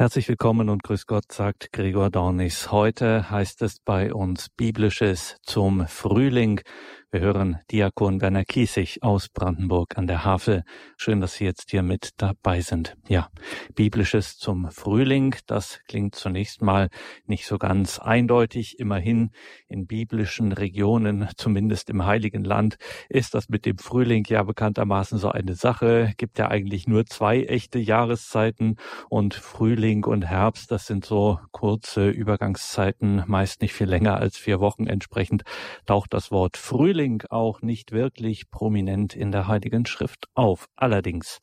Herzlich willkommen und grüß Gott, sagt Gregor Dornis. Heute heißt es bei uns Biblisches zum Frühling. Wir hören Diakon Werner Kiesig aus Brandenburg an der Havel. Schön, dass Sie jetzt hier mit dabei sind. Ja, Biblisches zum Frühling, das klingt zunächst mal nicht so ganz eindeutig. Immerhin in biblischen Regionen, zumindest im Heiligen Land, ist das mit dem Frühling ja bekanntermaßen so eine Sache. Gibt ja eigentlich nur zwei echte Jahreszeiten und Frühling und Herbst, das sind so kurze Übergangszeiten, meist nicht viel länger als vier Wochen. Entsprechend taucht das Wort Frühling Frühling auch nicht wirklich prominent in der Heiligen Schrift auf. Allerdings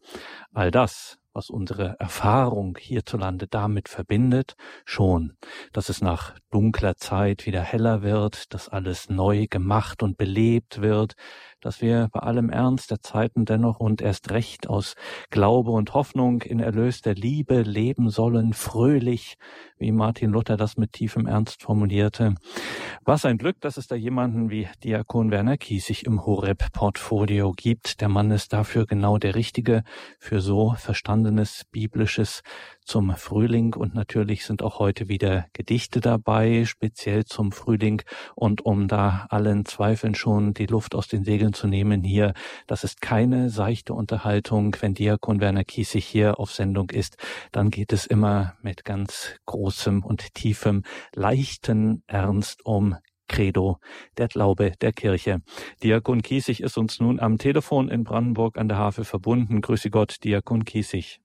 all das, was unsere Erfahrung hierzulande damit verbindet, schon, dass es nach dunkler Zeit wieder heller wird, dass alles neu gemacht und belebt wird, dass wir bei allem Ernst der Zeiten dennoch und erst recht aus Glaube und Hoffnung in Erlös der Liebe leben sollen, fröhlich, wie Martin Luther das mit tiefem Ernst formulierte. Was ein Glück, dass es da jemanden wie Diakon Werner Kiesig im Horeb-Portfolio gibt. Der Mann ist dafür genau der Richtige für so verstandenes biblisches zum Frühling und natürlich sind auch heute wieder Gedichte dabei, speziell zum Frühling und um da allen Zweifeln schon die Luft aus den Segeln zu nehmen hier, das ist keine seichte Unterhaltung. Wenn Diakon Werner Kiesig hier auf Sendung ist, dann geht es immer mit ganz großem und tiefem, leichten Ernst um Credo, der Glaube der Kirche. Diakon Kiesig ist uns nun am Telefon in Brandenburg an der Havel verbunden. Grüße Gott, Diakon Kiesig.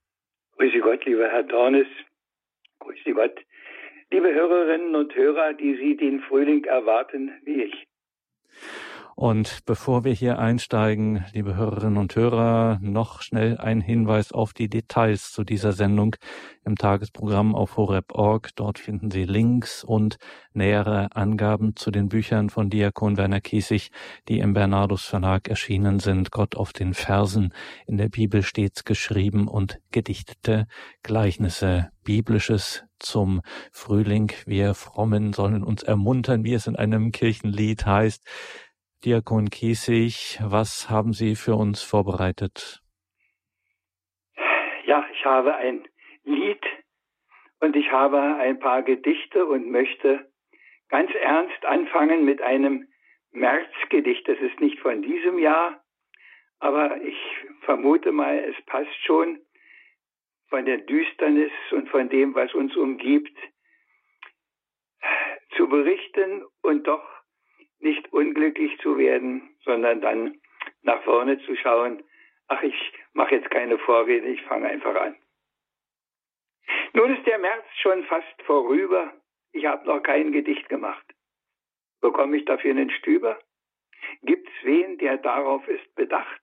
Grüße Gott, lieber Herr Dornes. Grüße Gott, liebe Hörerinnen und Hörer, die Sie den Frühling erwarten, wie ich. Und bevor wir hier einsteigen, liebe Hörerinnen und Hörer, noch schnell ein Hinweis auf die Details zu dieser Sendung im Tagesprogramm auf horeb.org. Dort finden Sie Links und nähere Angaben zu den Büchern von Diakon Werner Kiesig, die im Bernardus Verlag erschienen sind. Gott auf den Versen in der Bibel stets geschrieben und gedichtete Gleichnisse, biblisches zum Frühling. Wir Frommen sollen uns ermuntern, wie es in einem Kirchenlied heißt. Diakon Kiesig, was haben Sie für uns vorbereitet? Ja, ich habe ein Lied und ich habe ein paar Gedichte und möchte ganz ernst anfangen mit einem Märzgedicht. Das ist nicht von diesem Jahr, aber ich vermute mal, es passt schon von der Düsternis und von dem, was uns umgibt, zu berichten und doch nicht unglücklich zu werden, sondern dann nach vorne zu schauen, ach, ich mache jetzt keine Vorrede, ich fange einfach an. Nun ist der März schon fast vorüber, ich habe noch kein Gedicht gemacht. Bekomme ich dafür einen Stüber? Gibt's wen, der darauf ist bedacht?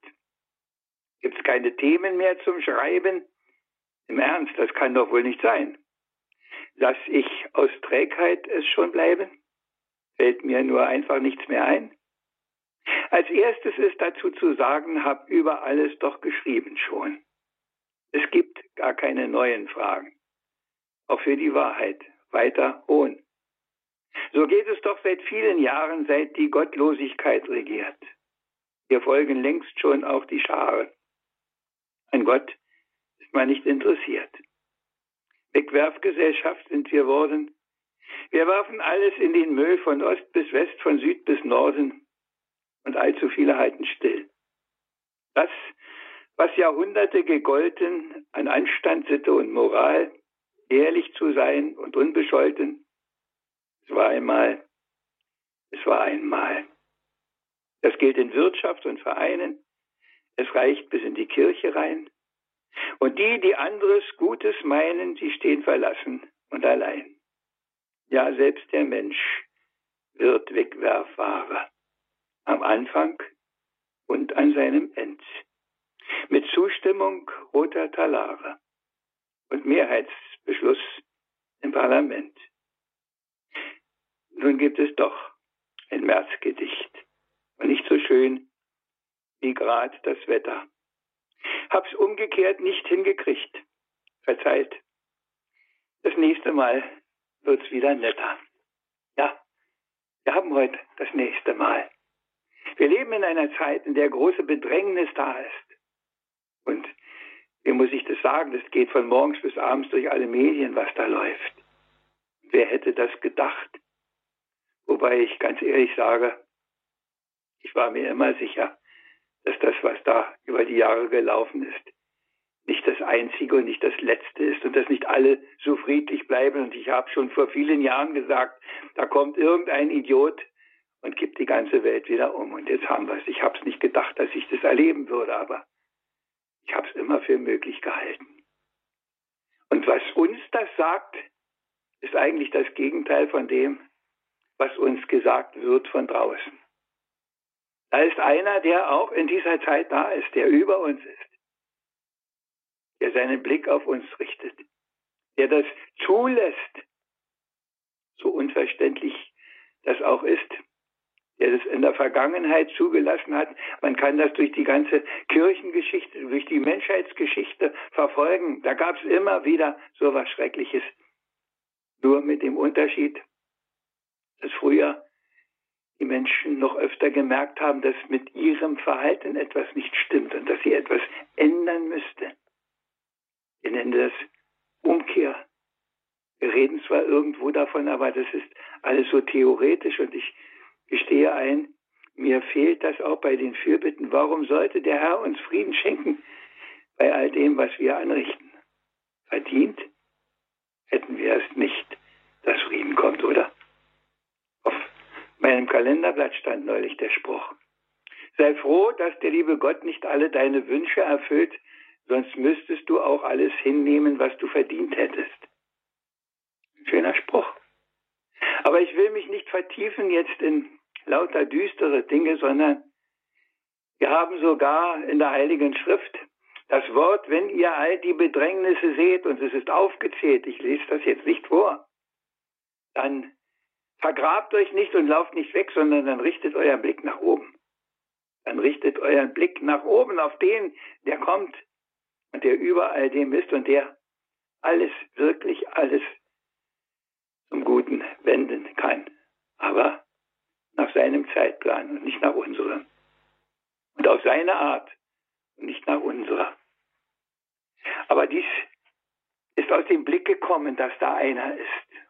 Gibt's keine Themen mehr zum Schreiben? Im Ernst, das kann doch wohl nicht sein. Lass ich aus Trägheit es schon bleiben? Fällt mir nur einfach nichts mehr ein. Als erstes ist dazu zu sagen, hab über alles doch geschrieben schon. Es gibt gar keine neuen Fragen. Auch für die Wahrheit weiter ohn. So geht es doch seit vielen Jahren, seit die Gottlosigkeit regiert. Wir folgen längst schon auch die Scharen. An Gott ist man nicht interessiert. Wegwerfgesellschaft sind wir worden, wir warfen alles in den Müll von Ost bis West, von Süd bis Norden und allzu viele halten still. Das, was Jahrhunderte gegolten an Anstand, Sitte und Moral, ehrlich zu sein und unbescholten, es war einmal, es war einmal. Das gilt in Wirtschaft und Vereinen, es reicht bis in die Kirche rein. Und die, die anderes Gutes meinen, die stehen verlassen und allein. Ja, selbst der Mensch wird Wegwerfware. Am Anfang und an seinem End. Mit Zustimmung roter Talare und Mehrheitsbeschluss im Parlament. Nun gibt es doch ein Märzgedicht. Und nicht so schön wie grad das Wetter. Hab's umgekehrt nicht hingekriegt. Verzeiht. Das nächste Mal wird's wieder netter. Ja, wir haben heute das nächste Mal. Wir leben in einer Zeit, in der große Bedrängnis da ist. Und wie muss ich das sagen? Das geht von morgens bis abends durch alle Medien, was da läuft. Wer hätte das gedacht? Wobei ich ganz ehrlich sage, ich war mir immer sicher, dass das, was da über die Jahre gelaufen ist, nicht das Einzige und nicht das Letzte ist und dass nicht alle so friedlich bleiben. Und ich habe schon vor vielen Jahren gesagt, da kommt irgendein Idiot und gibt die ganze Welt wieder um. Und jetzt haben wir es. Ich habe es nicht gedacht, dass ich das erleben würde, aber ich habe es immer für möglich gehalten. Und was uns das sagt, ist eigentlich das Gegenteil von dem, was uns gesagt wird von draußen. Da ist einer, der auch in dieser Zeit da ist, der über uns ist, der seinen Blick auf uns richtet, der das zulässt, so unverständlich das auch ist, der das in der Vergangenheit zugelassen hat. Man kann das durch die ganze Kirchengeschichte, durch die Menschheitsgeschichte verfolgen. Da gab es immer wieder so was Schreckliches. Nur mit dem Unterschied, dass früher die Menschen noch öfter gemerkt haben, dass mit ihrem Verhalten etwas nicht stimmt und dass sie etwas ändern müsste. Wir nennen das Umkehr. Wir reden zwar irgendwo davon, aber das ist alles so theoretisch und ich gestehe ein, mir fehlt das auch bei den Fürbitten. Warum sollte der Herr uns Frieden schenken bei all dem, was wir anrichten? Verdient hätten wir es nicht, dass Frieden kommt, oder? Auf meinem Kalenderblatt stand neulich der Spruch. Sei froh, dass der liebe Gott nicht alle deine Wünsche erfüllt, sonst müsstest du auch alles hinnehmen, was du verdient hättest. Schöner Spruch. Aber ich will mich nicht vertiefen jetzt in lauter düstere Dinge, sondern wir haben sogar in der Heiligen Schrift das Wort, wenn ihr all die Bedrängnisse seht, und es ist aufgezählt, ich lese das jetzt nicht vor, dann vergrabt euch nicht und lauft nicht weg, sondern dann richtet euren Blick nach oben. Dann richtet euren Blick nach oben auf den, der kommt und der überall dem ist und der alles, wirklich alles zum Guten wenden kann. Aber nach seinem Zeitplan und nicht nach unserem. Und auf seine Art und nicht nach unserer. Aber dies ist aus dem Blick gekommen, dass da einer ist.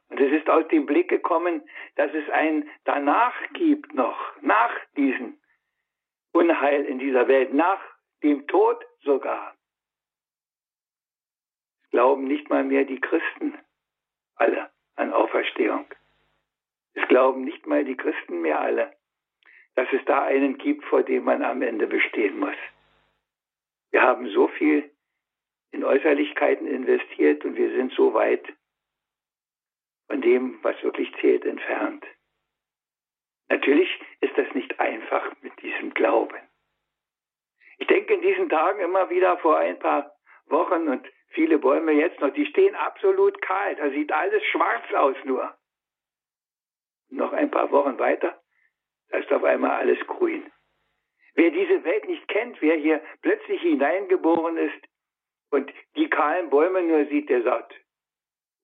Und es ist aus dem Blick gekommen, dass es ein danach gibt noch, nach diesem Unheil in dieser Welt, nach dem Tod sogar. Glauben nicht mal mehr die Christen alle an Auferstehung. Es glauben nicht mal die Christen mehr alle, dass es da einen gibt, vor dem man am Ende bestehen muss. Wir haben so viel in Äußerlichkeiten investiert und wir sind so weit von dem, was wirklich zählt, entfernt. Natürlich ist das nicht einfach mit diesem Glauben. Ich denke in diesen Tagen immer wieder vor ein paar Wochen und viele Bäume jetzt noch, die stehen absolut kahl. Da sieht alles schwarz aus nur noch ein paar Wochen weiter, da ist auf einmal alles grün. Wer diese Welt nicht kennt, wer hier plötzlich hineingeboren ist und die kahlen Bäume nur sieht, der sagt,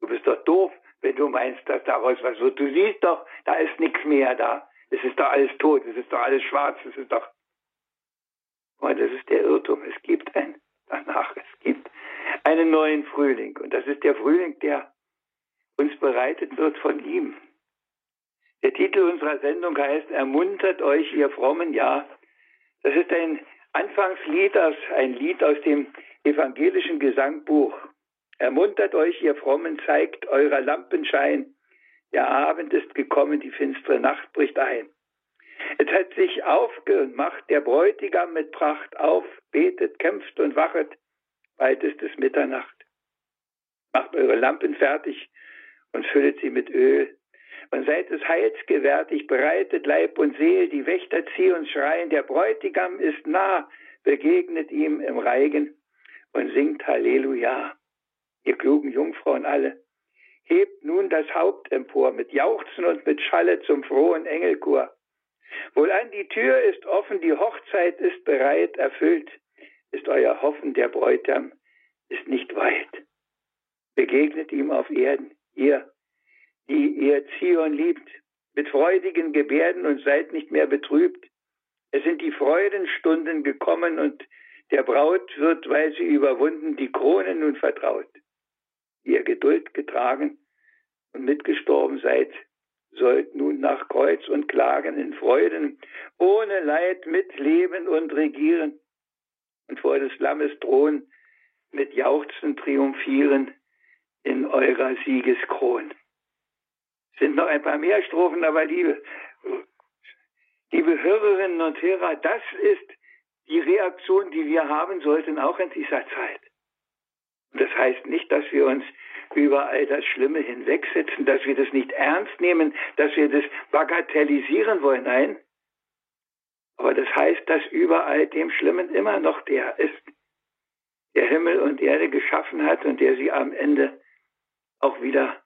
du bist doch doof, wenn du meinst, dass daraus was wird. Du siehst doch, da ist nichts mehr da. Es ist doch alles tot, es ist doch alles schwarz, es ist doch... Und das ist der Irrtum. Es gibt ein danach, es gibt einen neuen Frühling. Und das ist der Frühling, der uns bereitet wird von ihm. Der Titel unserer Sendung heißt Ermuntert euch, ihr Frommen, ja. Das ist ein Anfangslied aus, ein Lied aus dem evangelischen Gesangbuch. Ermuntert euch, ihr Frommen, zeigt eurer Lampenschein. Der Abend ist gekommen, die finstere Nacht bricht ein. Es hat sich aufgemacht, der Bräutigam mit Pracht auf, betet, kämpft und wachet, bald ist es Mitternacht. Macht eure Lampen fertig und füllet sie mit Öl, und seid des Heils gewärtig, bereitet Leib und Seel, die Wächter ziehen und schreien, der Bräutigam ist nah, begegnet ihm im Reigen und singt Halleluja. Ihr klugen Jungfrauen alle, hebt nun das Haupt empor, mit Jauchzen und mit Schalle zum frohen Engelchor. Wohlan die Tür ist offen, die Hochzeit ist bereit, erfüllt, ist euer Hoffen, der Bräutigam ist nicht weit. Begegnet ihm auf Erden, ihr, die ihr Zion liebt, mit freudigen Gebärden und seid nicht mehr betrübt. Es sind die Freudenstunden gekommen und Der Braut wird, weil sie überwunden, die Krone nun vertraut. Ihr Geduld getragen und mitgestorben seid, sollt nun nach Kreuz und Klagen in Freuden, ohne Leid mitleben und regieren und vor des Lammes Thron mit Jauchzen triumphieren in eurer Siegeskron. Sind noch ein paar mehr Strophen, aber liebe, liebe Hörerinnen und Hörer, das ist die Reaktion, die wir haben sollten, auch in dieser Zeit. Und das heißt nicht, dass wir uns über all das Schlimme hinwegsetzen, dass wir das nicht ernst nehmen, dass wir das bagatellisieren wollen. Nein. Aber das heißt, dass über all dem Schlimmen immer noch der ist, der Himmel und Erde geschaffen hat und der sie am Ende auch wieder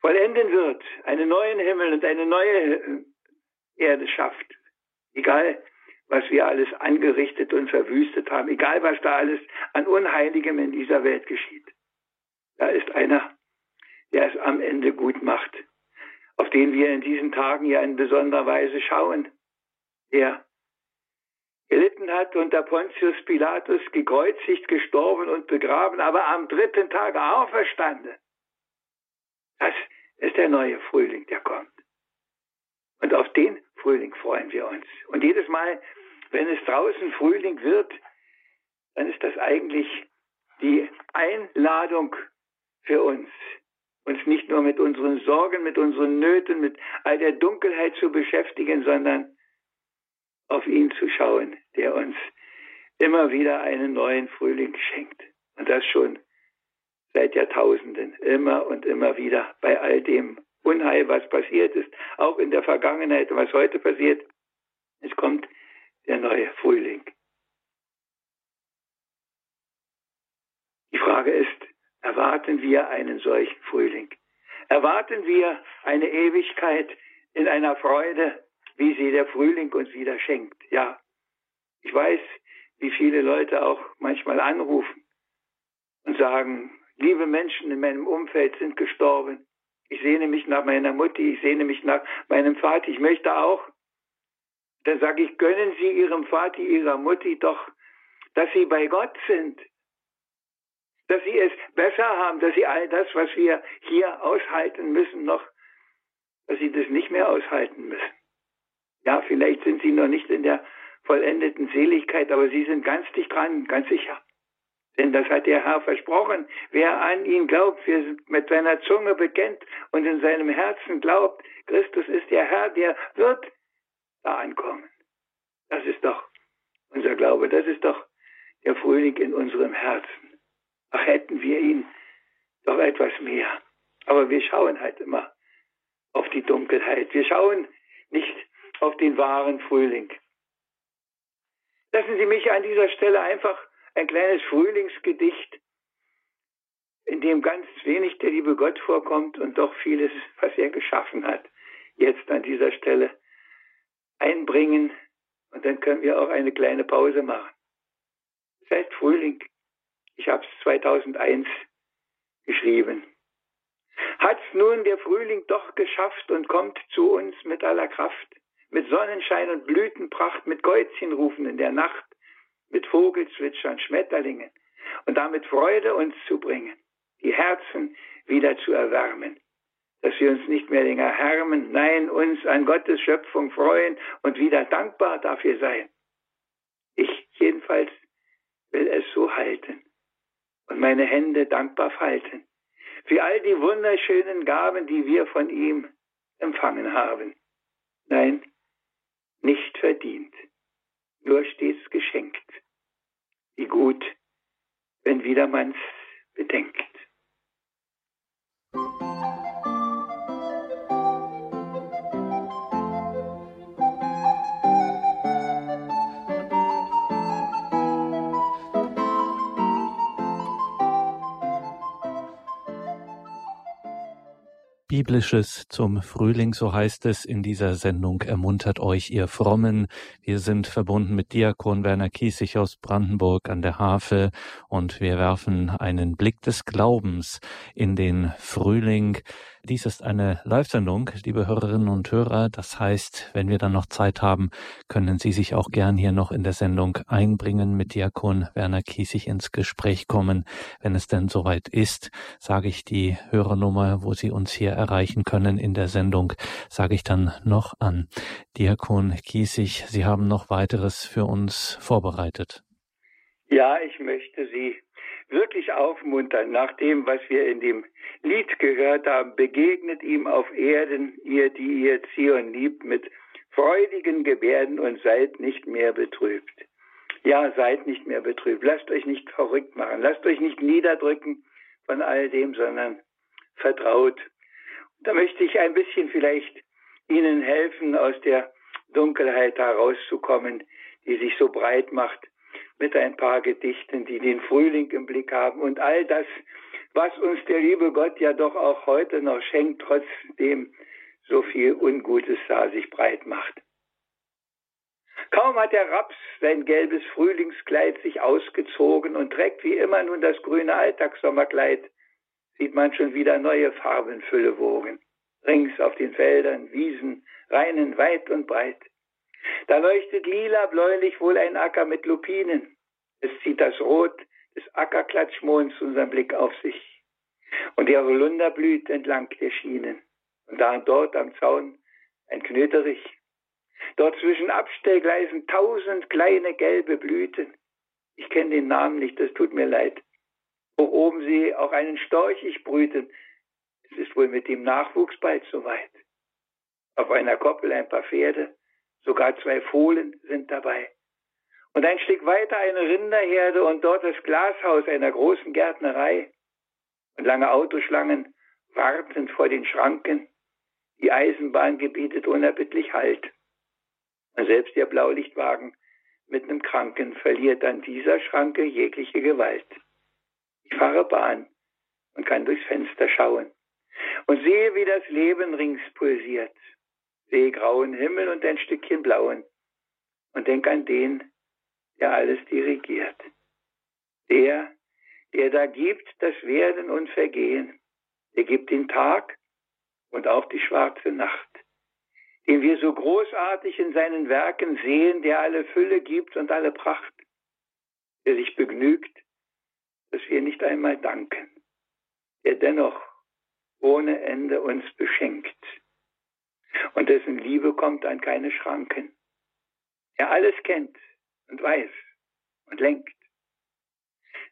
vollenden wird, einen neuen Himmel und eine neue Erde schafft. Egal, was wir alles angerichtet und verwüstet haben, egal, was da alles an Unheiligem in dieser Welt geschieht. Da ist einer, der es am Ende gut macht, auf den wir in diesen Tagen ja in besonderer Weise schauen, der gelitten hat unter Pontius Pilatus, gekreuzigt, gestorben und begraben, aber am dritten Tage auferstanden. Das ist der neue Frühling, der kommt. Und auf den Frühling freuen wir uns. Und jedes Mal, wenn es draußen Frühling wird, dann ist das eigentlich die Einladung für uns, uns nicht nur mit unseren Sorgen, mit unseren Nöten, mit all der Dunkelheit zu beschäftigen, sondern auf ihn zu schauen, der uns immer wieder einen neuen Frühling schenkt. Und das schon seit Jahrtausenden, immer und immer wieder bei all dem Unheil, was passiert ist, auch in der Vergangenheit und was heute passiert. Es kommt der neue Frühling. Die Frage ist, erwarten wir einen solchen Frühling? Erwarten wir eine Ewigkeit in einer Freude, wie sie der Frühling uns wieder schenkt? Ja, ich weiß, wie viele Leute auch manchmal anrufen und sagen, liebe Menschen in meinem Umfeld sind gestorben. Ich sehne mich nach meiner Mutti, ich sehne mich nach meinem Vater, ich möchte auch. Dann sage ich, gönnen Sie Ihrem Vater, Ihrer Mutti doch, dass Sie bei Gott sind. Dass Sie es besser haben, dass Sie all das, was wir hier aushalten müssen, noch, dass Sie das nicht mehr aushalten müssen. Ja, vielleicht sind Sie noch nicht in der vollendeten Seligkeit, aber Sie sind ganz dicht dran, ganz sicher. Denn das hat der Herr versprochen. Wer an ihn glaubt, wer mit seiner Zunge bekennt und in seinem Herzen glaubt, Christus ist der Herr, der wird da ankommen. Das ist doch unser Glaube, das ist doch der Frühling in unserem Herzen. Ach, hätten wir ihn doch etwas mehr. Aber wir schauen halt immer auf die Dunkelheit. Wir schauen nicht auf den wahren Frühling. Lassen Sie mich an dieser Stelle einfach ein kleines Frühlingsgedicht, in dem ganz wenig der liebe Gott vorkommt und doch vieles, was er geschaffen hat, jetzt an dieser Stelle einbringen und dann können wir auch eine kleine Pause machen. Es heißt Frühling. Ich habe es 2001 geschrieben. Hat's nun der Frühling doch geschafft und kommt zu uns mit aller Kraft, mit Sonnenschein und Blütenpracht, mit Gäuzchenrufen in der Nacht, mit Vogelzwitschern, Schmetterlingen und damit Freude uns zu bringen, die Herzen wieder zu erwärmen, dass wir uns nicht mehr länger härmen, nein, uns an Gottes Schöpfung freuen und wieder dankbar dafür sein. Ich jedenfalls will es so halten und meine Hände dankbar falten für all die wunderschönen Gaben, die wir von ihm empfangen haben. Nein, nicht verdient, nur stets geschenkt. Wie gut, wenn wieder man's bedenkt. Biblisches zum Frühling, so heißt es in dieser Sendung. Ermuntert euch, ihr Frommen. Wir sind verbunden mit Diakon Werner Kiesig aus Brandenburg an der Havel und wir werfen einen Blick des Glaubens in den Frühling. Dies ist eine Live-Sendung, liebe Hörerinnen und Hörer. Das heißt, wenn wir dann noch Zeit haben, können Sie sich auch gern hier noch in der Sendung einbringen, mit Diakon Werner Kiesig ins Gespräch kommen. Wenn es denn soweit ist, sage ich die Hörernummer, wo Sie uns hier erreichen können in der Sendung, sage ich dann noch an. Diakon Kiesig, Sie haben noch weiteres für uns vorbereitet. Ja, ich möchte Sie wirklich aufmuntern, nach dem, was wir in dem Lied gehört haben, begegnet ihm auf Erden, ihr, die ihr Zion liebt, mit freudigen Gebärden und seid nicht mehr betrübt. Ja, seid nicht mehr betrübt. Lasst euch nicht verrückt machen. Lasst euch nicht niederdrücken von all dem, sondern vertraut. Da möchte ich ein bisschen vielleicht Ihnen helfen, aus der Dunkelheit herauszukommen, die sich so breit macht mit ein paar Gedichten, die den Frühling im Blick haben und all das, was uns der liebe Gott ja doch auch heute noch schenkt, trotzdem so viel Ungutes da sich breit macht. Kaum hat der Raps sein gelbes Frühlingskleid sich ausgezogen und trägt wie immer nun das grüne Alltagssommerkleid, sieht man schon wieder neue Farbenfülle wogen. Rings auf den Feldern, Wiesen, Reinen weit und breit. Da leuchtet lila bläulich wohl ein Acker mit Lupinen. Es zieht das Rot des Ackerklatschmonds unseren Blick auf sich. Und der Holunder blüht entlang der Schienen. Und da und dort am Zaun ein Knöterich. Dort zwischen Abstellgleisen tausend kleine gelbe Blüten. Ich kenne den Namen nicht, das tut mir leid. Hoch oben sie auch einen Storchig brüten. Es ist wohl mit dem Nachwuchs bald soweit. Auf einer Koppel ein paar Pferde, sogar zwei Fohlen sind dabei. Und ein Stück weiter eine Rinderherde und dort das Glashaus einer großen Gärtnerei. Und lange Autoschlangen warten vor den Schranken. Die Eisenbahn gebietet unerbittlich Halt. Und selbst der Blaulichtwagen mit einem Kranken verliert an dieser Schranke jegliche Gewalt. Ich fahre Bahn und kann durchs Fenster schauen und sehe, wie das Leben rings pulsiert. Sehe grauen Himmel und ein Stückchen blauen. Und denk an den, der alles dirigiert. Der, der da gibt das Werden und Vergehen, der gibt den Tag und auch die schwarze Nacht, den wir so großartig in seinen Werken sehen, der alle Fülle gibt und alle Pracht, der sich begnügt, dass wir nicht einmal danken, der dennoch ohne Ende uns beschenkt und dessen Liebe kommt an keine Schranken, der alles kennt und weiß und lenkt.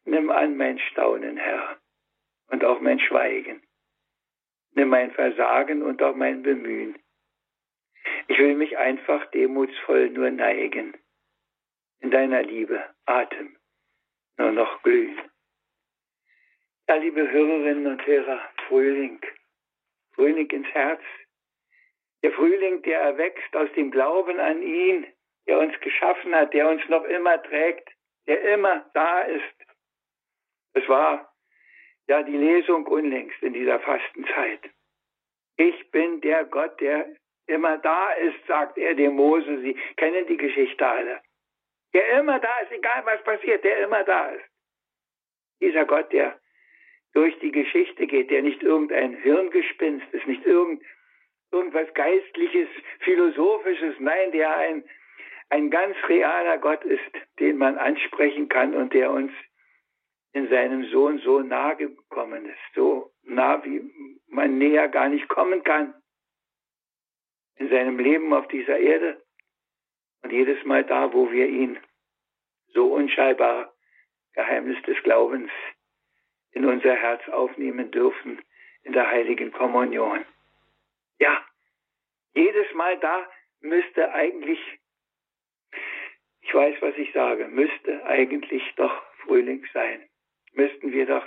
Nimm an mein Staunen, Herr, und auch mein Schweigen. Nimm mein Versagen und auch mein Bemühen. Ich will mich einfach demutsvoll nur neigen. In deiner Liebe, Atem, nur noch glühen. Ja, liebe Hörerinnen und Hörer, Frühling, Frühling ins Herz. Der Frühling, der erwächst aus dem Glauben an ihn, der uns geschaffen hat, der uns noch immer trägt, der immer da ist. Es war ja die Lesung unlängst in dieser Fastenzeit. Ich bin der Gott, der immer da ist, sagt er dem Mose. Sie kennen die Geschichte alle. Der immer da ist, egal was passiert, der immer da ist. Dieser Gott, der durch die Geschichte geht, der nicht irgendein Hirngespinst ist, nicht irgend, irgendwas Geistliches, Philosophisches, nein, der ein ein ganz realer Gott ist, den man ansprechen kann und der uns in seinem Sohn so nahe gekommen ist, so nah, wie man näher gar nicht kommen kann in seinem Leben auf dieser Erde. Und jedes Mal da, wo wir ihn so unscheinbar Geheimnis des Glaubens in unser Herz aufnehmen dürfen in der heiligen Kommunion. Ja, jedes Mal da müsste eigentlich ich weiß, was ich sage. Müsste eigentlich doch Frühling sein. Müssten wir doch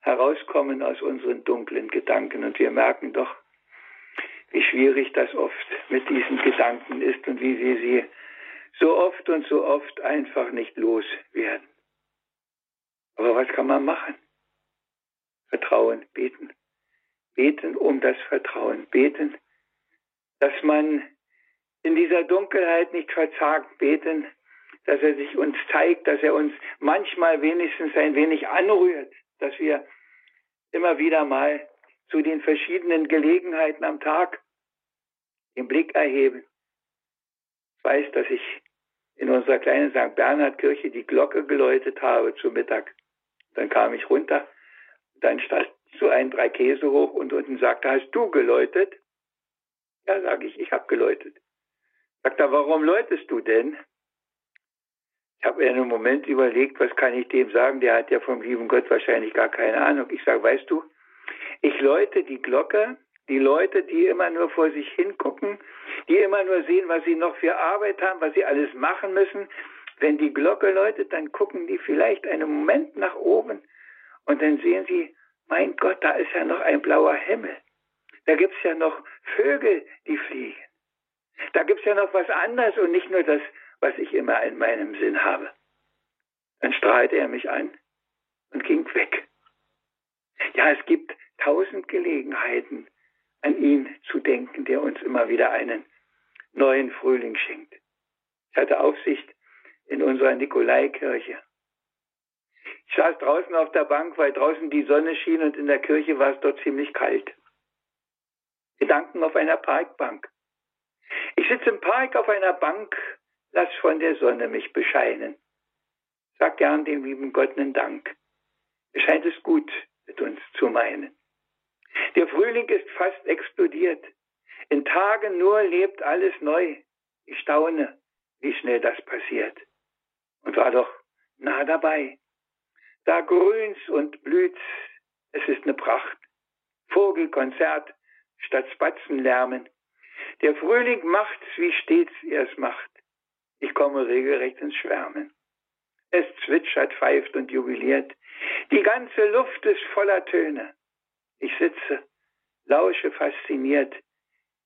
herauskommen aus unseren dunklen Gedanken. Und wir merken doch, wie schwierig das oft mit diesen Gedanken ist und wie wir sie so oft und so oft einfach nicht loswerden. Aber was kann man machen? Vertrauen, beten, beten um das Vertrauen, beten, dass man in dieser Dunkelheit nicht verzagt, beten, dass er sich uns zeigt, dass er uns manchmal wenigstens ein wenig anrührt, dass wir immer wieder mal zu den verschiedenen Gelegenheiten am Tag den Blick erheben. Ich weiß, dass ich in unserer kleinen St. Bernhard Kirche die Glocke geläutet habe zu Mittag. Dann kam ich runter, dann stand so ein drei Käse hoch und unten sagte, hast du geläutet? Ja, sage ich, ich habe geläutet. Sagt er, warum läutest du denn? Ich habe mir einen Moment überlegt, was kann ich dem sagen? Der hat ja vom lieben Gott wahrscheinlich gar keine Ahnung. Ich sage, weißt du, ich läute die Glocke, die Leute, die immer nur vor sich hingucken, die immer nur sehen, was sie noch für Arbeit haben, was sie alles machen müssen. Wenn die Glocke läutet, dann gucken die vielleicht einen Moment nach oben und dann sehen sie, mein Gott, da ist ja noch ein blauer Himmel. Da gibt's ja noch Vögel, die fliegen. Da gibt's ja noch was anderes und nicht nur das, was ich immer in meinem Sinn habe. Dann strahlte er mich an und ging weg. Ja, es gibt tausend Gelegenheiten, an ihn zu denken, der uns immer wieder einen neuen Frühling schenkt. Ich hatte Aufsicht in unserer Nikolaikirche. Saß draußen auf der Bank, weil draußen die Sonne schien und in der Kirche war es dort ziemlich kalt. Gedanken auf einer Parkbank. Ich sitze im Park auf einer Bank, lass von der Sonne mich bescheinen. Sag gern dem lieben Gott einen Dank. Es scheint es gut mit uns zu meinen. Der Frühling ist fast explodiert. In Tagen nur lebt alles neu. Ich staune, wie schnell das passiert. Und war doch nah dabei. Da grünt's und blüht's. Es ist eine Pracht. Vogelkonzert statt Spatzenlärmen. Der Frühling macht's, wie stets er es macht. Ich komme regelrecht ins Schwärmen. Es zwitschert, pfeift und jubiliert. Die ganze Luft ist voller Töne. Ich sitze, lausche fasziniert,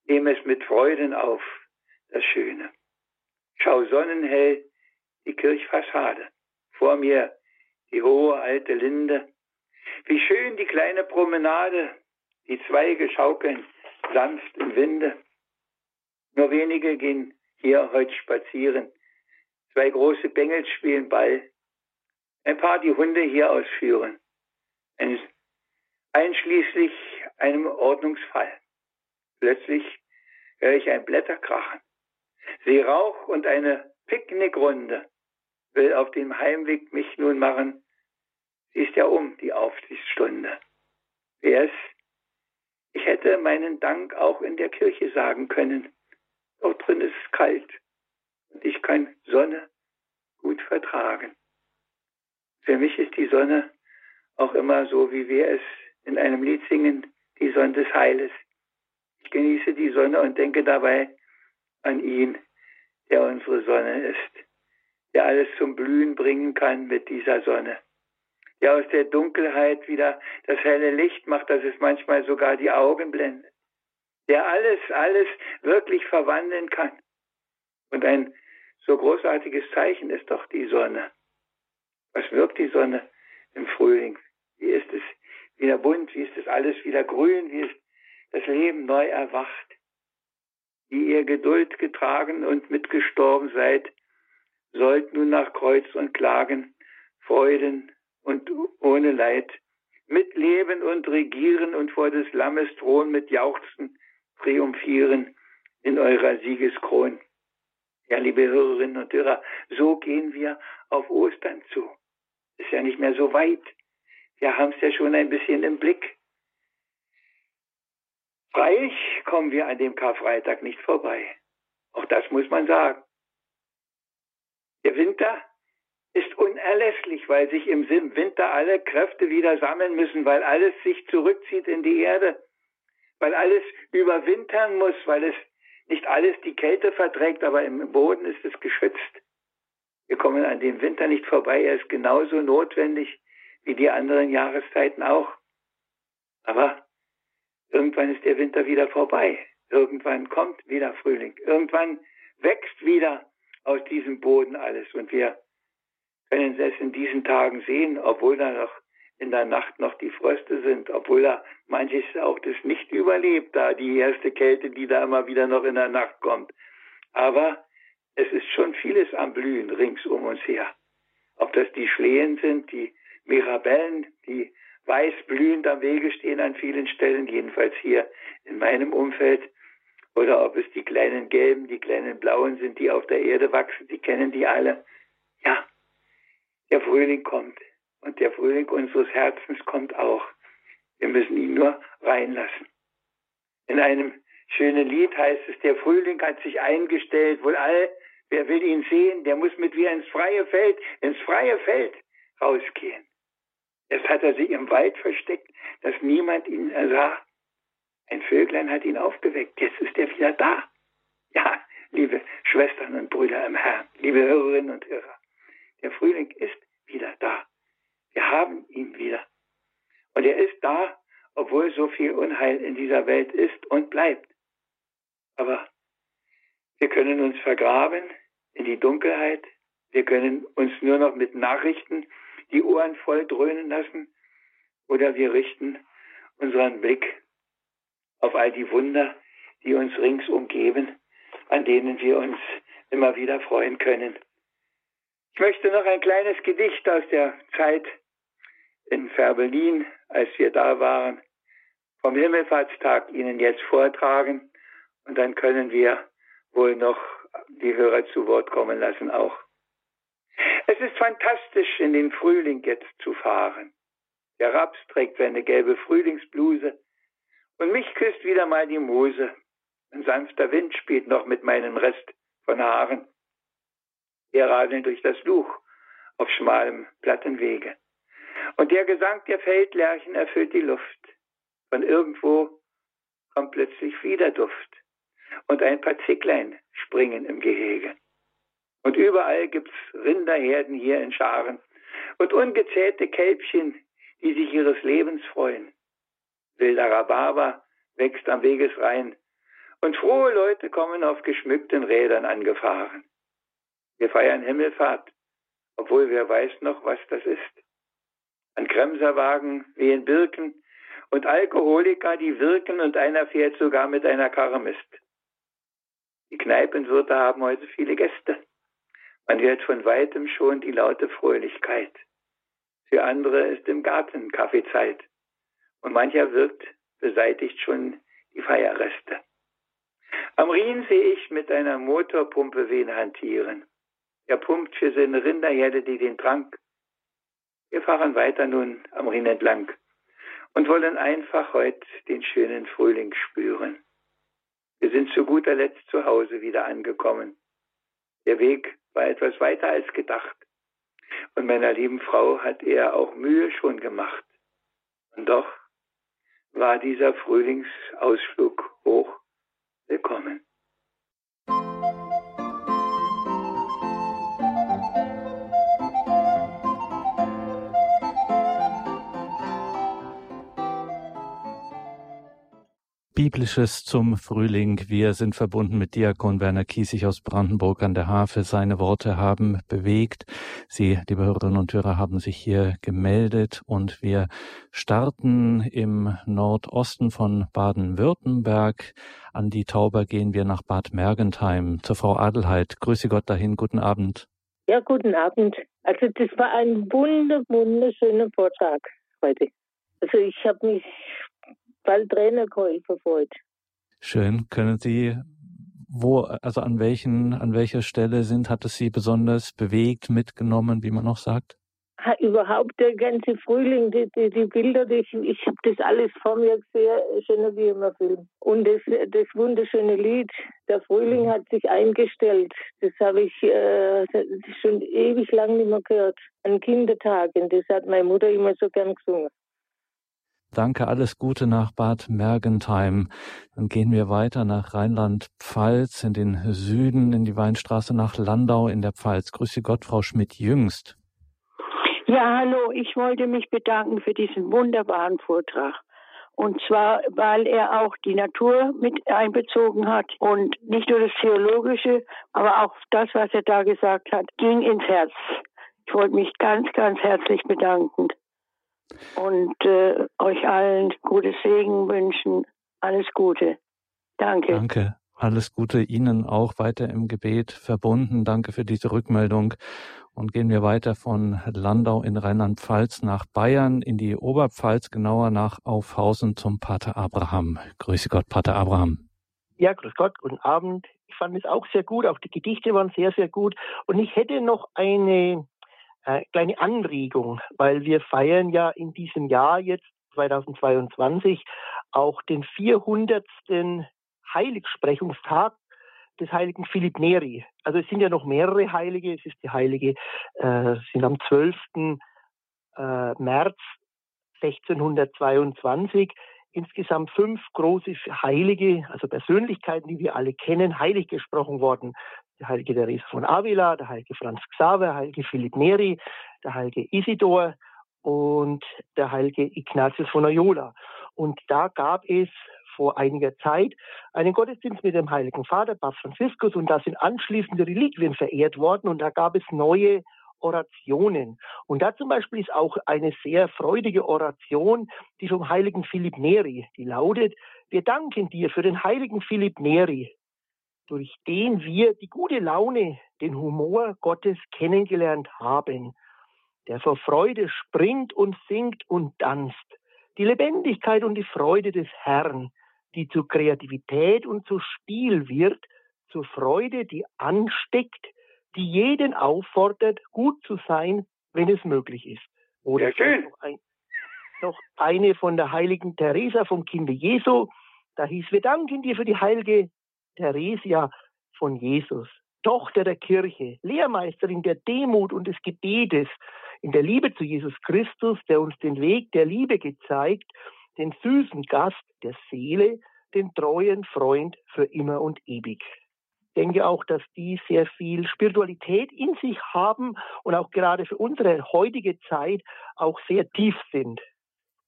nehme es mit Freuden auf, das Schöne. Schau sonnenhell die Kirchfassade. Vor mir die hohe alte Linde. Wie schön die kleine Promenade, die Zweige schaukeln sanft im Winde. Nur wenige gehen hier heute spazieren. Zwei große Bengels spielen Ball. Ein paar die Hunde hier ausführen. Ein einschließlich einem Ordnungsfall. Plötzlich höre ich ein Blätterkrachen. Sehe Rauch und eine Picknickrunde will auf dem Heimweg mich nun machen. Sie ist ja um, die Aufsichtsstunde. Wer es? Ich hätte meinen Dank auch in der Kirche sagen können. Dort drin ist es kalt und ich kann Sonne gut vertragen. Für mich ist die Sonne auch immer so, wie wir es in einem Lied singen, die Sonne des Heiles. Ich genieße die Sonne und denke dabei an ihn, der unsere Sonne ist, der alles zum Blühen bringen kann mit dieser Sonne, der aus der Dunkelheit wieder das helle Licht macht, dass es manchmal sogar die Augen blendet, der alles, alles wirklich verwandeln kann. Und ein so großartiges Zeichen ist doch die Sonne. Was wirkt die Sonne im Frühling? Wie ist es wieder bunt, wie ist das alles wieder grün, wie ist das Leben neu erwacht, wie ihr Geduld getragen und mitgestorben seid, sollt nun nach Kreuz und Klagen, Freuden und ohne Leid, mitleben und regieren und vor des Lammes Thron mit Jauchzen triumphieren in eurer Siegeskron. Ja, liebe Hörerinnen und Hörer, so gehen wir auf Ostern zu. Ist ja nicht mehr so weit. Wir haben es ja schon ein bisschen im Blick. Freilich kommen wir an dem Karfreitag nicht vorbei. Auch das muss man sagen. Der Winter ist unerlässlich, weil sich im Winter alle Kräfte wieder sammeln müssen, weil alles sich zurückzieht in die Erde, weil alles überwintern muss, weil es nicht alles die Kälte verträgt, aber im Boden ist es geschützt. Wir kommen an dem Winter nicht vorbei, er ist genauso notwendig wie die anderen Jahreszeiten auch. Aber irgendwann ist der Winter wieder vorbei. Irgendwann kommt wieder Frühling. Irgendwann wächst wieder aus diesem Boden alles. Und wir können es in diesen Tagen sehen, obwohl da noch in der Nacht noch die Fröste sind, obwohl er manches auch das nicht überlebt, da die erste Kälte, die da immer wieder noch in der Nacht kommt. Aber es ist schon vieles am Blühen rings um uns her. Ob das die Schlehen sind, die Mirabellen, die weiß blühend am Wege stehen an vielen Stellen, jedenfalls hier in meinem Umfeld, oder ob es die kleinen gelben, die kleinen blauen sind, die auf der Erde wachsen, die kennen die alle. Ja, der Frühling kommt und der Frühling unseres Herzens kommt auch. Wir müssen ihn nur reinlassen. In einem schönen Lied heißt es, der Frühling hat sich eingestellt, wohl all, wer will ihn sehen, der muss mit mir ins freie Feld, ins freie Feld rausgehen. Erst hat er sich im Wald versteckt, dass niemand ihn sah. Ein Vöglein hat ihn aufgeweckt. Jetzt ist er wieder da. Ja, liebe Schwestern und Brüder im Herrn, liebe Hörerinnen und Hörer, der Frühling ist wieder da. Wir haben ihn wieder. Und er ist da, obwohl so viel Unheil in dieser Welt ist und bleibt. Aber wir können uns vergraben in die Dunkelheit. Wir können uns nur noch mit Nachrichten die Ohren voll dröhnen lassen oder wir richten unseren Blick auf all die Wunder, die uns rings umgeben, an denen wir uns immer wieder freuen können. Ich möchte noch ein kleines Gedicht aus der Zeit in Ferbelin, als wir da waren, vom Himmelfahrtstag Ihnen jetzt vortragen und dann können wir wohl noch die Hörer zu Wort kommen lassen auch. Es ist fantastisch, in den Frühling jetzt zu fahren. Der Raps trägt seine gelbe Frühlingsbluse und mich küsst wieder mal die Mose. Ein sanfter Wind spielt noch mit meinem Rest von Haaren. Wir radeln durch das Luch auf schmalem Plattenwege. Und der Gesang der Feldlerchen erfüllt die Luft. Von irgendwo kommt plötzlich wieder Duft. Und ein paar Zicklein springen im Gehege. Und überall gibt's Rinderherden hier in Scharen und ungezählte Kälbchen, die sich ihres Lebens freuen. Wilder Rhabarber wächst am Wegesrhein und frohe Leute kommen auf geschmückten Rädern angefahren. Wir feiern Himmelfahrt, obwohl wer weiß noch, was das ist. An Kremserwagen wehen Birken und Alkoholiker, die wirken und einer fährt sogar mit einer Karre Mist. Die Kneipenwirte haben heute viele Gäste. Man hört von weitem schon die laute Fröhlichkeit. Für andere ist im Garten Kaffeezeit. Und mancher Wirt beseitigt schon die Feierreste. Am Rhin sehe ich mit einer Motorpumpe wen hantieren. Er pumpt für seine Rinderherde die den Trank. Wir fahren weiter nun am Rhin entlang und wollen einfach heute den schönen Frühling spüren. Wir sind zu guter Letzt zu Hause wieder angekommen. Der Weg war etwas weiter als gedacht. Und meiner lieben Frau hat er auch Mühe schon gemacht. Und doch war dieser Frühlingsausflug hoch willkommen. Biblisches zum Frühling. Wir sind verbunden mit Diakon Werner Kiesig aus Brandenburg an der Havel. Seine Worte haben bewegt. Sie, liebe Hörerinnen und Hörer, haben sich hier gemeldet und wir starten im Nordosten von Baden-Württemberg. An die Tauber gehen wir nach Bad Mergentheim zur Frau Adelheid. Grüße Gott dahin. Guten Abend. Ja, guten Abend. Also das war ein wunder, wunderschöner Vortrag heute. Also ich habe mich bald Trainer verfolgt. Schön. Können Sie wo, also an welchen, an welcher Stelle sind, hat es Sie besonders bewegt, mitgenommen, wie man noch sagt? Ha, überhaupt der ganze Frühling, die, die, die Bilder, die ich, ich habe das alles vor mir gesehen, schöner wie immer Film. Und das, das wunderschöne Lied, der Frühling hat sich eingestellt, das habe ich äh, schon ewig lang nicht mehr gehört. An Kindertagen, das hat meine Mutter immer so gern gesungen. Danke, alles Gute nach Bad Mergentheim. Dann gehen wir weiter nach Rheinland-Pfalz in den Süden, in die Weinstraße nach Landau in der Pfalz. Grüße Gott, Frau Schmidt-Jüngst. Ja, hallo, ich wollte mich bedanken für diesen wunderbaren Vortrag. Und zwar, weil er auch die Natur mit einbezogen hat und nicht nur das Theologische, aber auch das, was er da gesagt hat, ging ins Herz. Ich wollte mich ganz, ganz herzlich bedanken. Und äh, euch allen gutes Segen wünschen. Alles Gute. Danke. Danke. Alles Gute Ihnen auch weiter im Gebet verbunden. Danke für diese Rückmeldung. Und gehen wir weiter von Landau in Rheinland-Pfalz nach Bayern, in die Oberpfalz, genauer nach Aufhausen zum Pater Abraham. Grüße Gott, Pater Abraham. Ja, grüß Gott, guten Abend. Ich fand es auch sehr gut, auch die Gedichte waren sehr, sehr gut. Und ich hätte noch eine äh, kleine Anregung, weil wir feiern ja in diesem Jahr jetzt 2022 auch den 400. Heiligsprechungstag des heiligen Philipp Neri. Also es sind ja noch mehrere Heilige. Es ist die Heilige, äh, sind am 12. Äh, März 1622 insgesamt fünf große Heilige, also Persönlichkeiten, die wir alle kennen, heilig gesprochen worden. Der heilige Therese von Avila, der heilige Franz Xaver, der heilige Philipp Neri, der heilige Isidor und der heilige Ignatius von Loyola. Und da gab es vor einiger Zeit einen Gottesdienst mit dem Heiligen Vater, Papst Franziskus, und da sind anschließende Reliquien verehrt worden und da gab es neue Orationen. Und da zum Beispiel ist auch eine sehr freudige Oration, die vom heiligen Philipp Neri, die lautet, wir danken dir für den heiligen Philipp Neri, durch den wir die gute Laune, den Humor Gottes kennengelernt haben, der vor Freude springt und singt und tanzt, die Lebendigkeit und die Freude des Herrn, die zu Kreativität und zu Spiel wird, zur Freude, die ansteckt, die jeden auffordert, gut zu sein, wenn es möglich ist. Oder ja, schön. Noch, ein, noch eine von der heiligen Teresa vom Kinde Jesu. Da hieß, wir danken dir für die heilige Theresia von Jesus, Tochter der Kirche, Lehrmeisterin der Demut und des Gebetes, in der Liebe zu Jesus Christus, der uns den Weg der Liebe gezeigt, den süßen Gast der Seele, den treuen Freund für immer und ewig denke auch, dass die sehr viel Spiritualität in sich haben und auch gerade für unsere heutige Zeit auch sehr tief sind.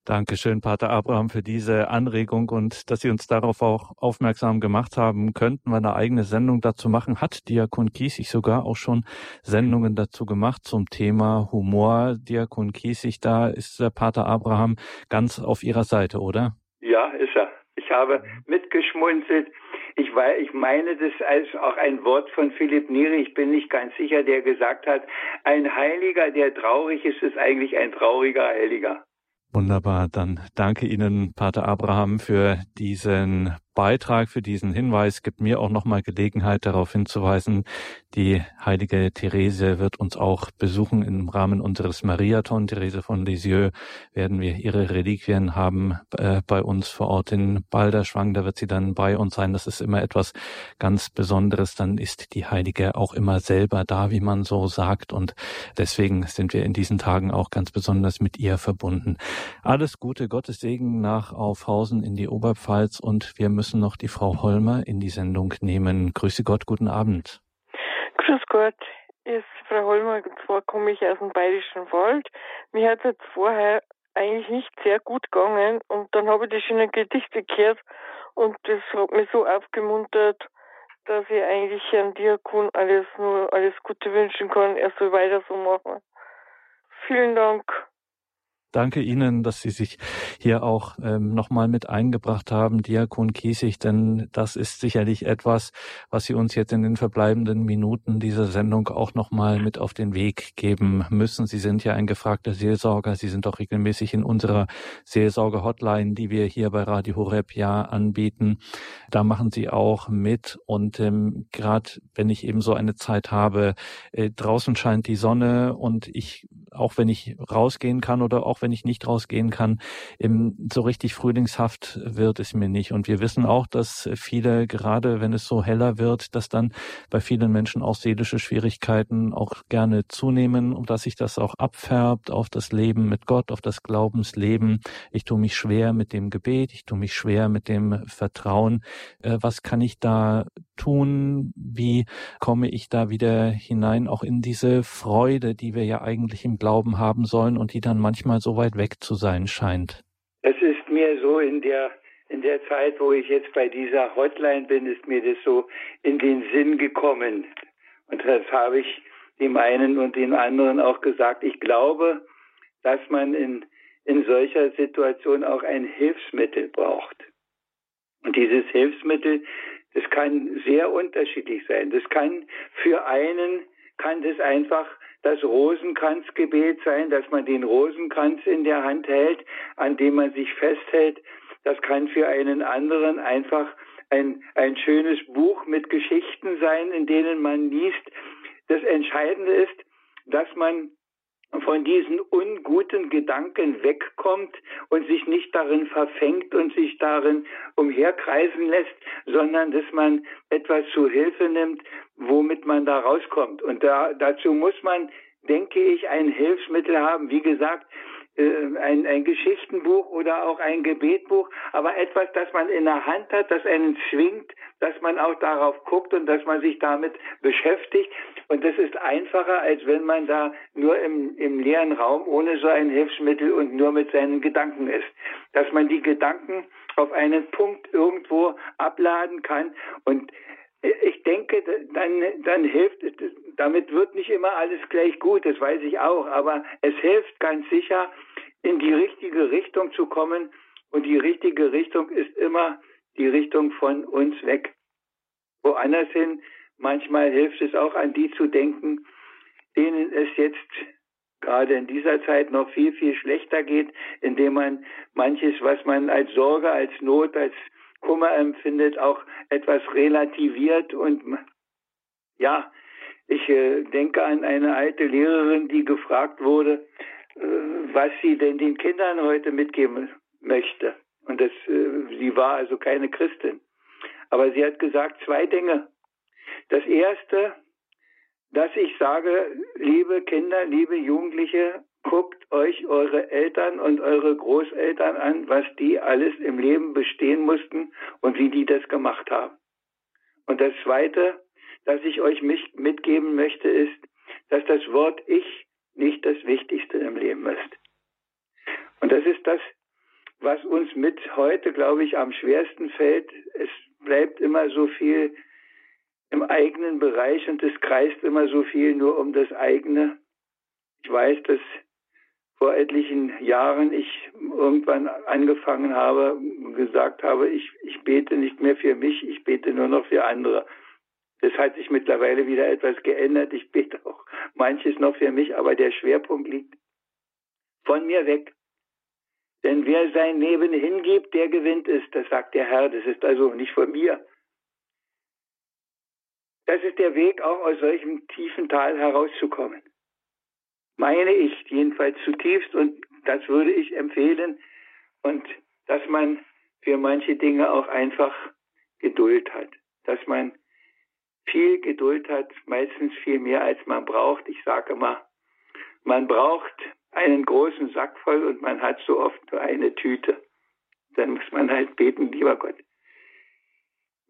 Dankeschön, Pater Abraham, für diese Anregung und dass Sie uns darauf auch aufmerksam gemacht haben. Könnten wir eine eigene Sendung dazu machen? Hat Diakon Kiesig sogar auch schon Sendungen dazu gemacht zum Thema Humor. Diakon Kiesig, da ist der Pater Abraham ganz auf Ihrer Seite, oder? Ja, ist er. Ich habe mitgeschmunzelt ich, weiß, ich meine das als auch ein Wort von Philipp Neri, ich bin nicht ganz sicher, der gesagt hat, ein Heiliger, der traurig ist, ist eigentlich ein trauriger Heiliger. Wunderbar, dann danke Ihnen, Pater Abraham, für diesen Beitrag, für diesen Hinweis. Gibt mir auch nochmal Gelegenheit, darauf hinzuweisen, die heilige Therese wird uns auch besuchen im Rahmen unseres Mariathon. Therese von Lisieux werden wir ihre Reliquien haben äh, bei uns vor Ort in Balderschwang. Da wird sie dann bei uns sein. Das ist immer etwas ganz Besonderes. Dann ist die Heilige auch immer selber da, wie man so sagt. Und deswegen sind wir in diesen Tagen auch ganz besonders mit ihr verbunden. Alles Gute, Gottes Segen nach Aufhausen in die Oberpfalz und wir müssen noch die Frau Holmer in die Sendung nehmen. Grüße Gott, guten Abend. Grüß Gott, ist Frau Holmer, zwar komme ich aus dem Bayerischen Wald. Mir hat es vorher eigentlich nicht sehr gut gegangen und dann habe ich die schönen Gedichte gehört und das hat mich so aufgemuntert, dass ich eigentlich Herrn Diakon alles nur alles Gute wünschen kann. Er soll weiter so machen. Vielen Dank. Danke Ihnen, dass Sie sich hier auch ähm, nochmal mit eingebracht haben, Diakon Kiesig, denn das ist sicherlich etwas, was Sie uns jetzt in den verbleibenden Minuten dieser Sendung auch nochmal mit auf den Weg geben müssen. Sie sind ja ein gefragter Seelsorger. Sie sind auch regelmäßig in unserer Seelsorge-Hotline, die wir hier bei Radio Horeb ja anbieten. Da machen Sie auch mit und ähm, gerade wenn ich eben so eine Zeit habe, äh, draußen scheint die Sonne und ich, auch wenn ich rausgehen kann oder auch wenn ich nicht rausgehen kann. so richtig frühlingshaft wird es mir nicht. Und wir wissen auch, dass viele, gerade wenn es so heller wird, dass dann bei vielen Menschen auch seelische Schwierigkeiten auch gerne zunehmen und dass sich das auch abfärbt auf das Leben mit Gott, auf das Glaubensleben. Ich tue mich schwer mit dem Gebet, ich tue mich schwer mit dem Vertrauen. Äh, was kann ich da tun? Wie komme ich da wieder hinein, auch in diese Freude, die wir ja eigentlich im Glauben haben sollen und die dann manchmal so weit weg zu sein scheint? Es ist mir so in der in der Zeit, wo ich jetzt bei dieser Hotline bin, ist mir das so in den Sinn gekommen. Und das habe ich dem einen und dem anderen auch gesagt. Ich glaube, dass man in, in solcher Situation auch ein Hilfsmittel braucht. Und dieses Hilfsmittel, das kann sehr unterschiedlich sein. Das kann für einen, kann das einfach das Rosenkranzgebet sein, dass man den Rosenkranz in der Hand hält, an dem man sich festhält. Das kann für einen anderen einfach ein, ein schönes Buch mit Geschichten sein, in denen man liest. Das Entscheidende ist, dass man von diesen unguten Gedanken wegkommt und sich nicht darin verfängt und sich darin umherkreisen lässt, sondern dass man etwas zu Hilfe nimmt, womit man da rauskommt. Und da, dazu muss man, denke ich, ein Hilfsmittel haben. Wie gesagt, äh, ein, ein Geschichtenbuch oder auch ein Gebetbuch, aber etwas, das man in der Hand hat, das einen zwingt, dass man auch darauf guckt und dass man sich damit beschäftigt. Und das ist einfacher, als wenn man da nur im, im leeren Raum ohne so ein Hilfsmittel und nur mit seinen Gedanken ist. Dass man die Gedanken auf einen Punkt irgendwo abladen kann und ich denke, dann, dann hilft damit wird nicht immer alles gleich gut, das weiß ich auch, aber es hilft ganz sicher, in die richtige Richtung zu kommen. Und die richtige Richtung ist immer die Richtung von uns weg. Woanders hin, manchmal hilft es auch an die zu denken, denen es jetzt gerade in dieser Zeit noch viel, viel schlechter geht, indem man manches, was man als Sorge, als Not, als Kummer empfindet, auch etwas relativiert und ja, ich äh, denke an eine alte Lehrerin, die gefragt wurde, äh, was sie denn den Kindern heute mitgeben möchte. Und das, äh, sie war also keine Christin. Aber sie hat gesagt zwei Dinge. Das erste, dass ich sage, liebe Kinder, liebe Jugendliche, guckt euch eure Eltern und eure Großeltern an, was die alles im Leben bestehen mussten und wie die das gemacht haben. Und das Zweite, das ich euch mitgeben möchte, ist, dass das Wort Ich nicht das Wichtigste im Leben ist. Und das ist das, was uns mit heute, glaube ich, am schwersten fällt. Es bleibt immer so viel im eigenen Bereich und es kreist immer so viel nur um das eigene. Ich weiß, dass vor etlichen Jahren ich irgendwann angefangen habe, gesagt habe, ich, ich bete nicht mehr für mich, ich bete nur noch für andere. Das hat sich mittlerweile wieder etwas geändert. Ich bete auch manches noch für mich, aber der Schwerpunkt liegt von mir weg. Denn wer sein Leben hingibt, der gewinnt es, das sagt der Herr. Das ist also nicht von mir. Das ist der Weg, auch aus solchem tiefen Tal herauszukommen meine ich jedenfalls zutiefst und das würde ich empfehlen und dass man für manche Dinge auch einfach Geduld hat, dass man viel Geduld hat, meistens viel mehr als man braucht. Ich sage immer, man braucht einen großen Sack voll und man hat so oft nur eine Tüte. Dann muss man halt beten, lieber Gott,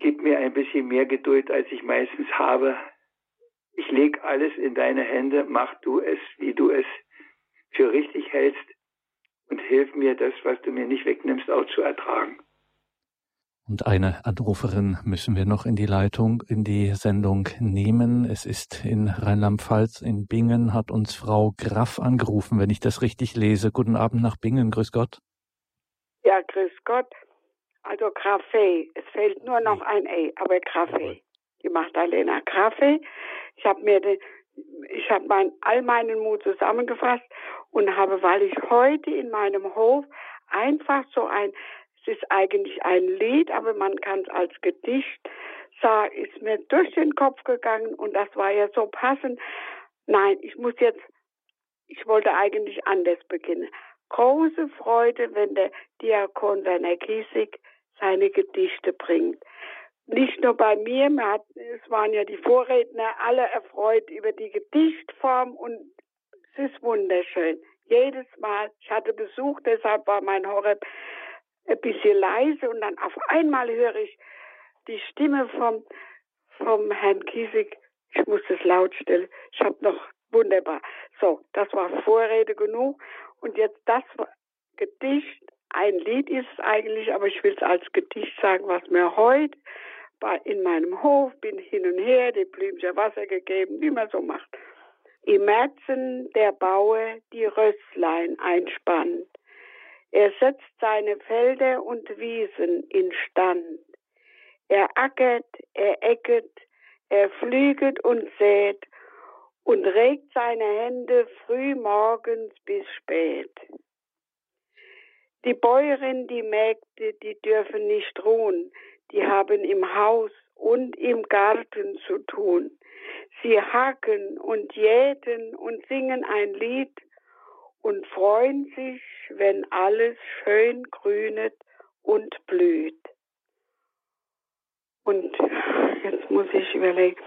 gib mir ein bisschen mehr Geduld, als ich meistens habe, ich leg alles in deine Hände, mach du es, wie du es für richtig hältst und hilf mir, das, was du mir nicht wegnimmst, auch zu ertragen. Und eine Anruferin müssen wir noch in die Leitung, in die Sendung nehmen. Es ist in Rheinland-Pfalz, in Bingen, hat uns Frau Graff angerufen, wenn ich das richtig lese. Guten Abend nach Bingen, grüß Gott. Ja, grüß Gott. Also Kaffee, es fehlt nur noch ein E, aber Kaffee. Die macht Alena Kaffee. Ich habe mir den, ich habe mein, all meinen Mut zusammengefasst und habe, weil ich heute in meinem Hof einfach so ein, es ist eigentlich ein Lied, aber man kann es als Gedicht sagen, ist mir durch den Kopf gegangen und das war ja so passend. Nein, ich muss jetzt, ich wollte eigentlich anders beginnen. Große Freude, wenn der Diakon Werner Kiesig seine Gedichte bringt nicht nur bei mir, hat, es waren ja die Vorredner alle erfreut über die Gedichtform und es ist wunderschön. Jedes Mal, ich hatte Besuch, deshalb war mein Horeb ein bisschen leise und dann auf einmal höre ich die Stimme vom, vom Herrn Kiesig. Ich muss es laut stellen. Ich habe noch wunderbar. So, das war Vorrede genug. Und jetzt das Gedicht. Ein Lied ist es eigentlich, aber ich will es als Gedicht sagen, was mir heute in meinem Hof, bin hin und her, die Blümchen Wasser gegeben, wie man so macht. Im Märzen der Baue die Rösslein einspannt, Er setzt seine Felder und Wiesen instand. Er ackert, er ecket, er flüget und sät und regt seine Hände früh morgens bis spät. Die Bäuerin, die Mägde, die dürfen nicht ruhen, die haben im Haus und im Garten zu tun. Sie hacken und jäten und singen ein Lied und freuen sich, wenn alles schön grünet und blüht. Und jetzt muss ich überlegen,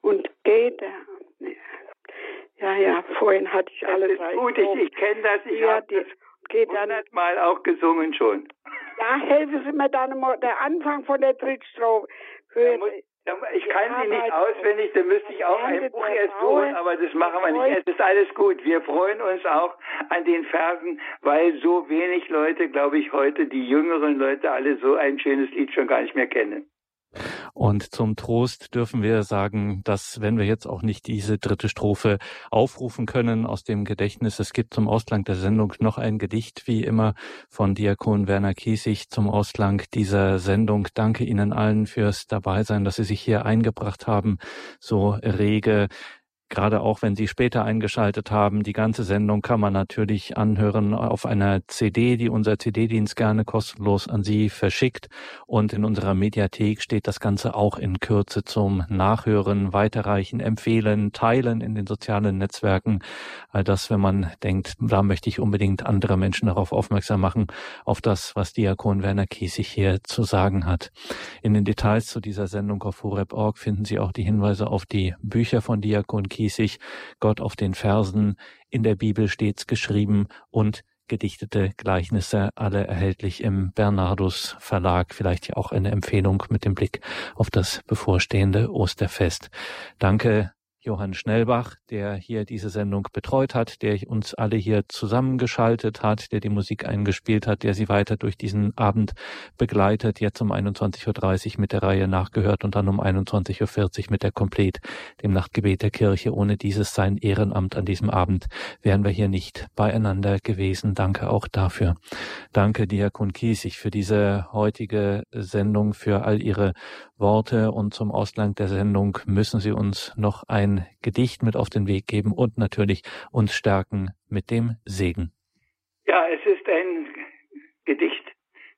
und geht. Ja, ja, vorhin hatte ich alles. Das ist gut, ich, ich kenne das, ich ja, habe das geht dann Mal auch gesungen schon. Ja, helfen Sie mir dann mal, der Anfang von der Drittstrophe. Ich kann sie nicht auswendig, dann müsste ich auch ein Buch erst suchen, aber das machen wir nicht. Es ist alles gut. Wir freuen uns auch an den Versen, weil so wenig Leute, glaube ich, heute, die jüngeren Leute, alle so ein schönes Lied schon gar nicht mehr kennen. Und zum Trost dürfen wir sagen, dass wenn wir jetzt auch nicht diese dritte Strophe aufrufen können aus dem Gedächtnis, es gibt zum Ausklang der Sendung noch ein Gedicht, wie immer von Diakon Werner Kiesig zum Ausklang dieser Sendung. Danke Ihnen allen fürs Dabeisein, dass Sie sich hier eingebracht haben, so rege Gerade auch wenn Sie später eingeschaltet haben, die ganze Sendung kann man natürlich anhören auf einer CD, die unser CD-Dienst gerne kostenlos an Sie verschickt. Und in unserer Mediathek steht das Ganze auch in Kürze zum Nachhören, Weiterreichen, Empfehlen, Teilen in den sozialen Netzwerken. All das, wenn man denkt, da möchte ich unbedingt andere Menschen darauf aufmerksam machen, auf das, was Diakon Werner Kiesig hier zu sagen hat. In den Details zu dieser Sendung auf horeb.org finden Sie auch die Hinweise auf die Bücher von Diakon Kiesig Kiesig, Gott auf den Versen, in der Bibel stets geschrieben und gedichtete Gleichnisse, alle erhältlich im Bernardus Verlag. Vielleicht ja auch eine Empfehlung mit dem Blick auf das bevorstehende Osterfest. Danke Johann Schnellbach, der hier diese Sendung betreut hat, der uns alle hier zusammengeschaltet hat, der die Musik eingespielt hat, der sie weiter durch diesen Abend begleitet, jetzt um 21.30 Uhr mit der Reihe nachgehört und dann um 21.40 Uhr mit der Komplet, dem Nachtgebet der Kirche. Ohne dieses sein Ehrenamt an diesem Abend wären wir hier nicht beieinander gewesen. Danke auch dafür. Danke Diakon Kiesig für diese heutige Sendung, für all Ihre Worte und zum Ausgang der Sendung müssen Sie uns noch ein Gedicht mit auf den Weg geben und natürlich uns stärken mit dem Segen. Ja, es ist ein Gedicht,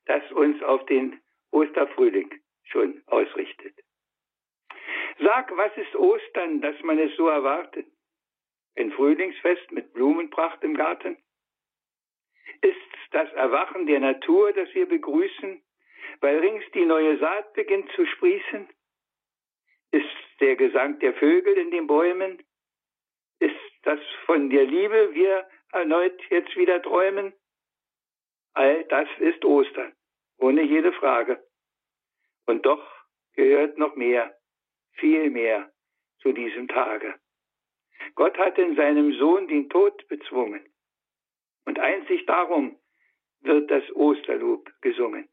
das uns auf den Osterfrühling schon ausrichtet. Sag, was ist Ostern, dass man es so erwartet? Ein Frühlingsfest mit Blumenpracht im Garten? Ist das Erwachen der Natur, das wir begrüßen, weil rings die neue Saat beginnt zu sprießen? Ist der Gesang der Vögel in den Bäumen? Ist das von der Liebe wir erneut jetzt wieder träumen? All das ist Ostern, ohne jede Frage. Und doch gehört noch mehr, viel mehr zu diesem Tage. Gott hat in seinem Sohn den Tod bezwungen. Und einzig darum wird das Osterlob gesungen.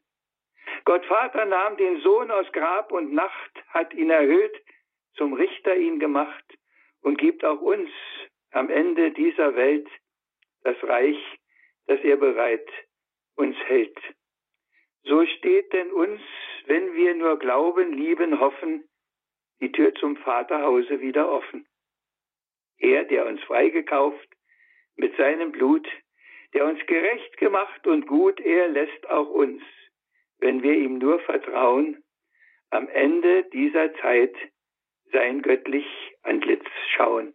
Gott Vater nahm den Sohn aus Grab und Nacht, hat ihn erhöht, zum Richter ihn gemacht und gibt auch uns am Ende dieser Welt das Reich, das er bereit uns hält. So steht denn uns, wenn wir nur glauben, lieben, hoffen, die Tür zum Vaterhause wieder offen. Er, der uns freigekauft mit seinem Blut, der uns gerecht gemacht und gut, er lässt auch uns wenn wir ihm nur vertrauen, am Ende dieser Zeit sein göttlich Antlitz schauen.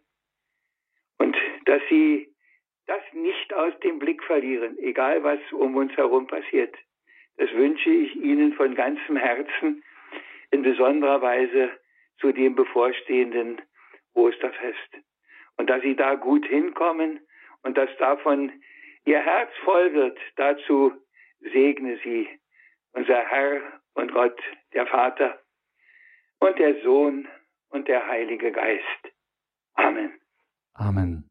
Und dass sie das nicht aus dem Blick verlieren, egal was um uns herum passiert. Das wünsche ich Ihnen von ganzem Herzen, in besonderer Weise zu dem bevorstehenden Osterfest. Und dass Sie da gut hinkommen und dass davon Ihr Herz voll wird, dazu segne Sie unser Herr und Gott, der Vater und der Sohn und der Heilige Geist. Amen. Amen.